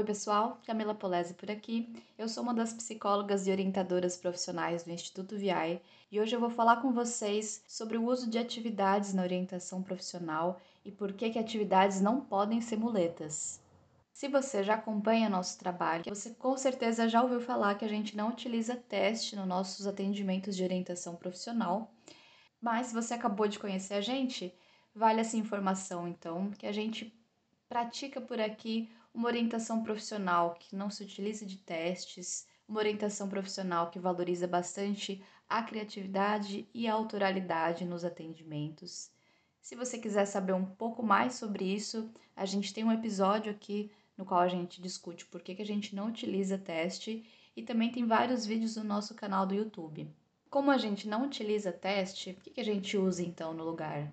Oi, pessoal, Camila Polese por aqui. Eu sou uma das psicólogas e orientadoras profissionais do Instituto VI e hoje eu vou falar com vocês sobre o uso de atividades na orientação profissional e por que, que atividades não podem ser muletas. Se você já acompanha nosso trabalho, você com certeza já ouviu falar que a gente não utiliza teste nos nossos atendimentos de orientação profissional, mas se você acabou de conhecer a gente, vale essa informação então, que a gente pratica por aqui uma orientação profissional que não se utiliza de testes, uma orientação profissional que valoriza bastante a criatividade e a autoralidade nos atendimentos. Se você quiser saber um pouco mais sobre isso, a gente tem um episódio aqui no qual a gente discute por que, que a gente não utiliza teste e também tem vários vídeos no nosso canal do YouTube. Como a gente não utiliza teste, o que, que a gente usa então no lugar?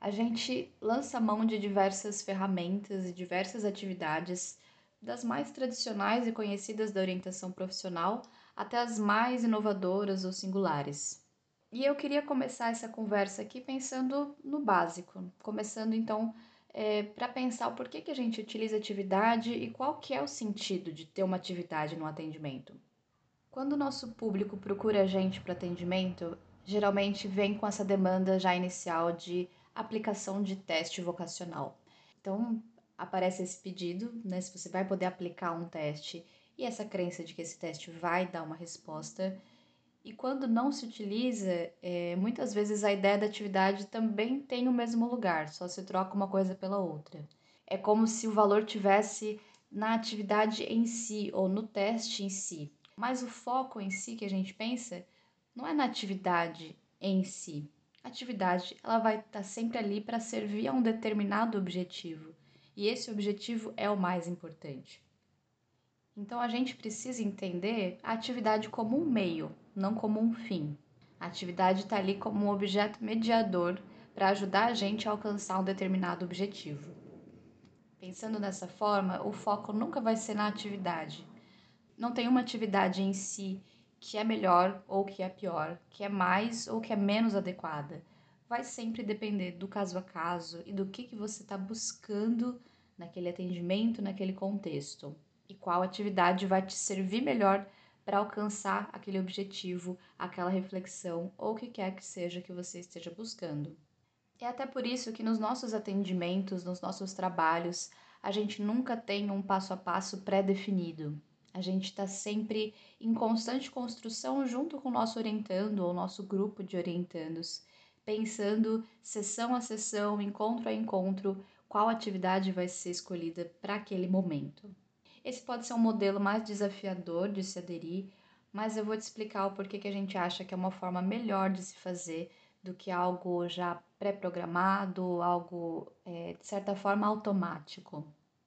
A gente lança mão de diversas ferramentas e diversas atividades, das mais tradicionais e conhecidas da orientação profissional até as mais inovadoras ou singulares. E eu queria começar essa conversa aqui pensando no básico, começando então é, para pensar o porquê que a gente utiliza atividade e qual que é o sentido de ter uma atividade no atendimento. Quando o nosso público procura a gente para atendimento, geralmente vem com essa demanda já inicial de aplicação de teste vocacional. Então, aparece esse pedido, né, se você vai poder aplicar um teste e essa crença de que esse teste vai dar uma resposta. E quando não se utiliza, é, muitas vezes a ideia da atividade também tem o mesmo lugar, só se troca uma coisa pela outra. É como se o valor tivesse na atividade em si ou no teste em si. Mas o foco em si que a gente pensa não é na atividade em si, atividade ela vai estar tá sempre ali para servir a um determinado objetivo, e esse objetivo é o mais importante. Então a gente precisa entender a atividade como um meio, não como um fim. A atividade está ali como um objeto mediador para ajudar a gente a alcançar um determinado objetivo. Pensando dessa forma, o foco nunca vai ser na atividade. Não tem uma atividade em si que é melhor ou que é pior, que é mais ou que é menos adequada. Vai sempre depender do caso a caso e do que, que você está buscando naquele atendimento, naquele contexto. E qual atividade vai te servir melhor para alcançar aquele objetivo, aquela reflexão ou o que quer que seja que você esteja buscando. É até por isso que nos nossos atendimentos, nos nossos trabalhos, a gente nunca tem um passo a passo pré-definido. A gente está sempre em constante construção junto com o nosso orientando ou nosso grupo de orientandos, pensando sessão a sessão, encontro a encontro, qual atividade vai ser escolhida para aquele momento. Esse pode ser um modelo mais desafiador de se aderir, mas eu vou te explicar o porquê que a gente acha que é uma forma melhor de se fazer do que algo já pré-programado, algo é, de certa forma automático.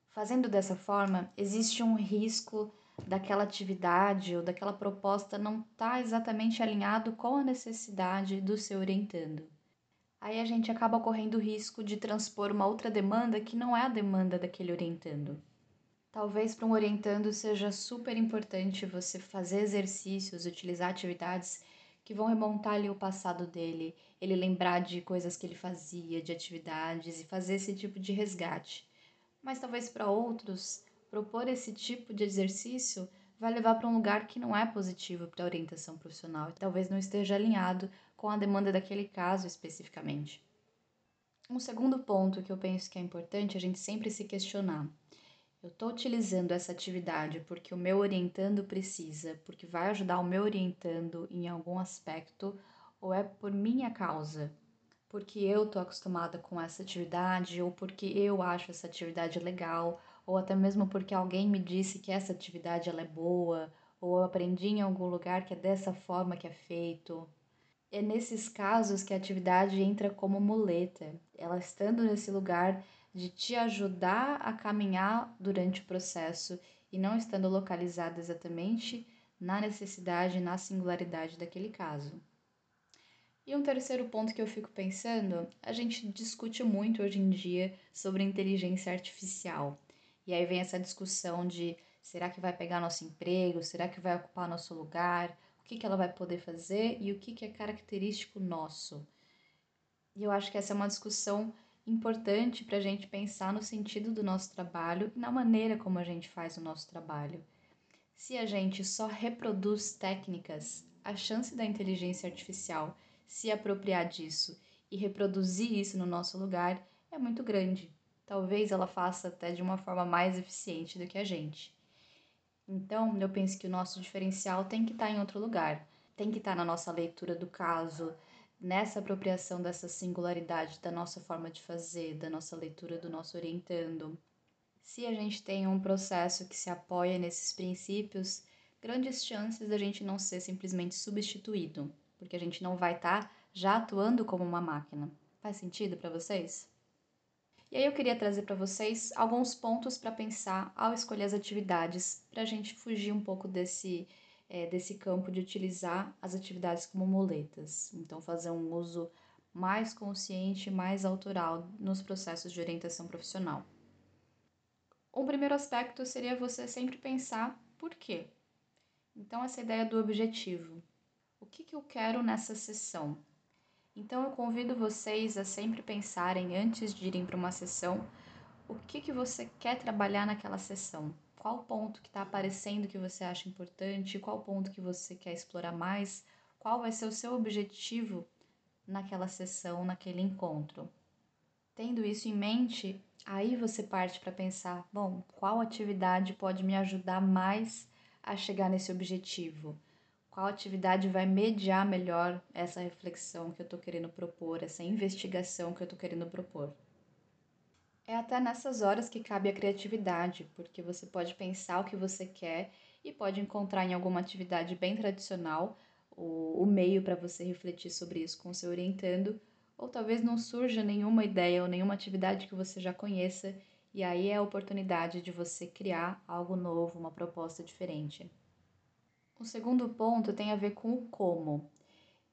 Fazendo dessa forma, existe um risco daquela atividade ou daquela proposta não está exatamente alinhado com a necessidade do seu orientando. Aí a gente acaba correndo o risco de transpor uma outra demanda que não é a demanda daquele orientando. Talvez para um orientando seja super importante você fazer exercícios, utilizar atividades que vão remontar ali o passado dele, ele lembrar de coisas que ele fazia, de atividades e fazer esse tipo de resgate. Mas talvez para outros propor esse tipo de exercício vai levar para um lugar que não é positivo para a orientação profissional e talvez não esteja alinhado com a demanda daquele caso especificamente. Um segundo ponto que eu penso que é importante a gente sempre se questionar. Eu estou utilizando essa atividade porque o meu orientando precisa, porque vai ajudar o meu orientando em algum aspecto, ou é por minha causa? Porque eu estou acostumada com essa atividade, ou porque eu acho essa atividade legal, ou até mesmo porque alguém me disse que essa atividade ela é boa, ou eu aprendi em algum lugar que é dessa forma que é feito. É nesses casos que a atividade entra como muleta, ela estando nesse lugar de te ajudar a caminhar durante o processo e não estando localizada exatamente na necessidade, na singularidade daquele caso. E um terceiro ponto que eu fico pensando, a gente discute muito hoje em dia sobre inteligência artificial. E aí vem essa discussão de será que vai pegar nosso emprego, será que vai ocupar nosso lugar, o que, que ela vai poder fazer e o que, que é característico nosso. E eu acho que essa é uma discussão importante para a gente pensar no sentido do nosso trabalho e na maneira como a gente faz o nosso trabalho. Se a gente só reproduz técnicas, a chance da inteligência artificial se apropriar disso e reproduzir isso no nosso lugar é muito grande. Talvez ela faça até de uma forma mais eficiente do que a gente. Então, eu penso que o nosso diferencial tem que estar em outro lugar, tem que estar na nossa leitura do caso, nessa apropriação dessa singularidade da nossa forma de fazer, da nossa leitura do nosso orientando. Se a gente tem um processo que se apoia nesses princípios, grandes chances da gente não ser simplesmente substituído, porque a gente não vai estar já atuando como uma máquina. Faz sentido para vocês? E aí eu queria trazer para vocês alguns pontos para pensar ao escolher as atividades, para a gente fugir um pouco desse, é, desse campo de utilizar as atividades como muletas. Então, fazer um uso mais consciente, mais autoral nos processos de orientação profissional. Um primeiro aspecto seria você sempre pensar por quê. Então, essa ideia do objetivo. O que, que eu quero nessa sessão? Então eu convido vocês a sempre pensarem antes de irem para uma sessão o que, que você quer trabalhar naquela sessão. Qual ponto que está aparecendo que você acha importante, qual ponto que você quer explorar mais, qual vai ser o seu objetivo naquela sessão, naquele encontro. Tendo isso em mente, aí você parte para pensar: bom, qual atividade pode me ajudar mais a chegar nesse objetivo? Qual atividade vai mediar melhor essa reflexão que eu estou querendo propor, essa investigação que eu estou querendo propor. É até nessas horas que cabe a criatividade, porque você pode pensar o que você quer e pode encontrar em alguma atividade bem tradicional o, o meio para você refletir sobre isso com o seu orientando, ou talvez não surja nenhuma ideia ou nenhuma atividade que você já conheça, e aí é a oportunidade de você criar algo novo, uma proposta diferente. O segundo ponto tem a ver com o como.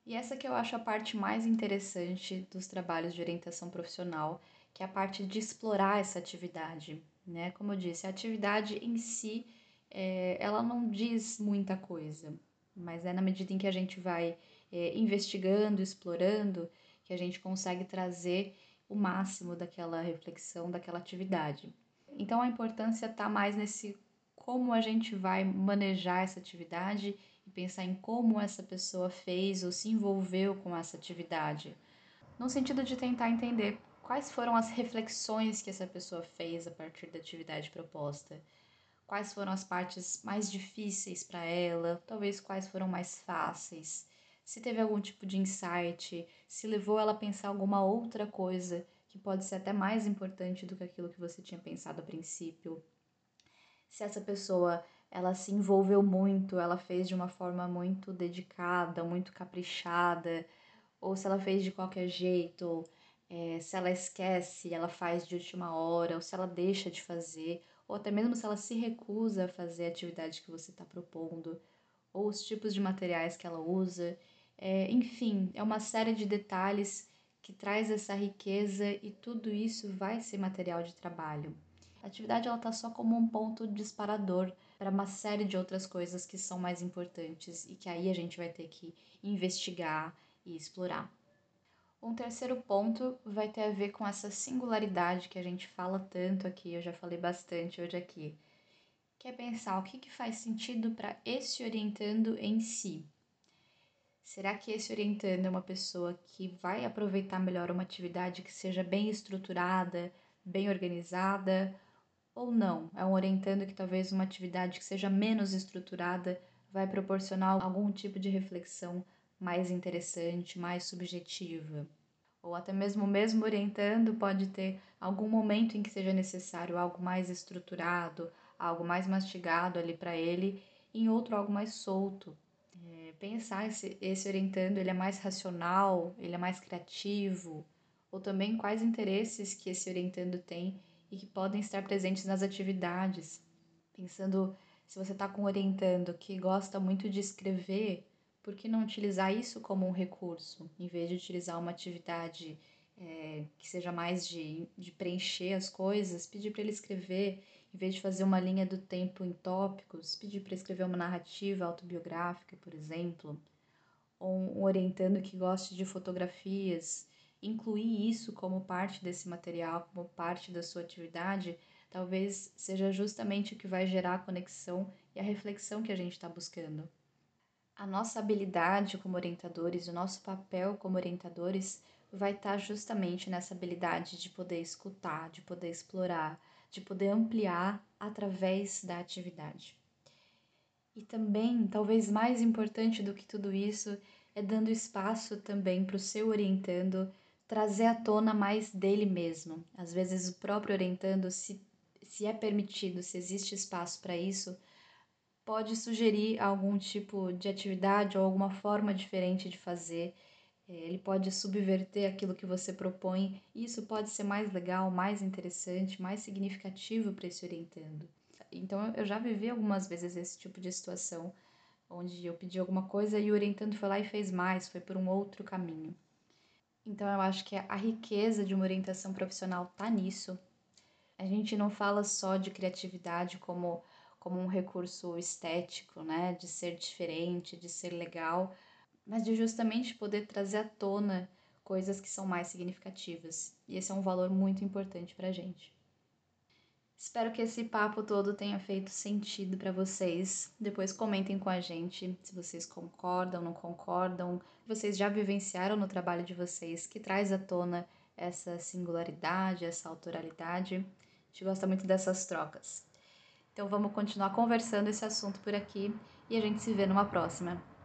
E essa que eu acho a parte mais interessante dos trabalhos de orientação profissional, que é a parte de explorar essa atividade. Né? Como eu disse, a atividade em si, é, ela não diz muita coisa, mas é na medida em que a gente vai é, investigando, explorando, que a gente consegue trazer o máximo daquela reflexão, daquela atividade. Então a importância está mais nesse como a gente vai manejar essa atividade e pensar em como essa pessoa fez ou se envolveu com essa atividade, no sentido de tentar entender quais foram as reflexões que essa pessoa fez a partir da atividade proposta. Quais foram as partes mais difíceis para ela, talvez quais foram mais fáceis. Se teve algum tipo de insight, se levou ela a pensar alguma outra coisa que pode ser até mais importante do que aquilo que você tinha pensado a princípio se essa pessoa ela se envolveu muito, ela fez de uma forma muito dedicada, muito caprichada, ou se ela fez de qualquer jeito, é, se ela esquece, ela faz de última hora, ou se ela deixa de fazer, ou até mesmo se ela se recusa a fazer a atividade que você está propondo, ou os tipos de materiais que ela usa. É, enfim, é uma série de detalhes que traz essa riqueza e tudo isso vai ser material de trabalho. A atividade ela tá só como um ponto disparador para uma série de outras coisas que são mais importantes e que aí a gente vai ter que investigar e explorar. Um terceiro ponto vai ter a ver com essa singularidade que a gente fala tanto aqui, eu já falei bastante hoje aqui, que é pensar o que, que faz sentido para esse orientando em si. Será que esse orientando é uma pessoa que vai aproveitar melhor uma atividade que seja bem estruturada, bem organizada, ou não. É um orientando que talvez uma atividade que seja menos estruturada vai proporcionar algum tipo de reflexão mais interessante, mais subjetiva. Ou até mesmo mesmo orientando pode ter algum momento em que seja necessário algo mais estruturado, algo mais mastigado ali para ele, e em outro algo mais solto. É, pensar esse, esse orientando, ele é mais racional, ele é mais criativo, ou também quais interesses que esse orientando tem e que podem estar presentes nas atividades. Pensando se você está com um orientando que gosta muito de escrever, por que não utilizar isso como um recurso, em vez de utilizar uma atividade é, que seja mais de, de preencher as coisas, pedir para ele escrever, em vez de fazer uma linha do tempo em tópicos, pedir para escrever uma narrativa autobiográfica, por exemplo, ou um orientando que goste de fotografias, incluir isso como parte desse material, como parte da sua atividade, talvez seja justamente o que vai gerar a conexão e a reflexão que a gente está buscando. A nossa habilidade como orientadores, o nosso papel como orientadores vai estar tá justamente nessa habilidade de poder escutar, de poder explorar, de poder ampliar através da atividade. E também, talvez mais importante do que tudo isso, é dando espaço também para o seu orientando trazer à tona mais dele mesmo. Às vezes, o próprio orientando, se, se é permitido, se existe espaço para isso, pode sugerir algum tipo de atividade ou alguma forma diferente de fazer. É, ele pode subverter aquilo que você propõe, e isso pode ser mais legal, mais interessante, mais significativo para esse orientando. Então, eu já vivi algumas vezes esse tipo de situação, onde eu pedi alguma coisa e o orientando foi lá e fez mais, foi por um outro caminho. Então, eu acho que a riqueza de uma orientação profissional está nisso. A gente não fala só de criatividade como, como um recurso estético, né? De ser diferente, de ser legal, mas de justamente poder trazer à tona coisas que são mais significativas. E esse é um valor muito importante para a gente. Espero que esse papo todo tenha feito sentido para vocês. Depois comentem com a gente se vocês concordam, não concordam, vocês já vivenciaram no trabalho de vocês que traz à tona essa singularidade, essa autoralidade. A gente gosta muito dessas trocas. Então vamos continuar conversando esse assunto por aqui e a gente se vê numa próxima.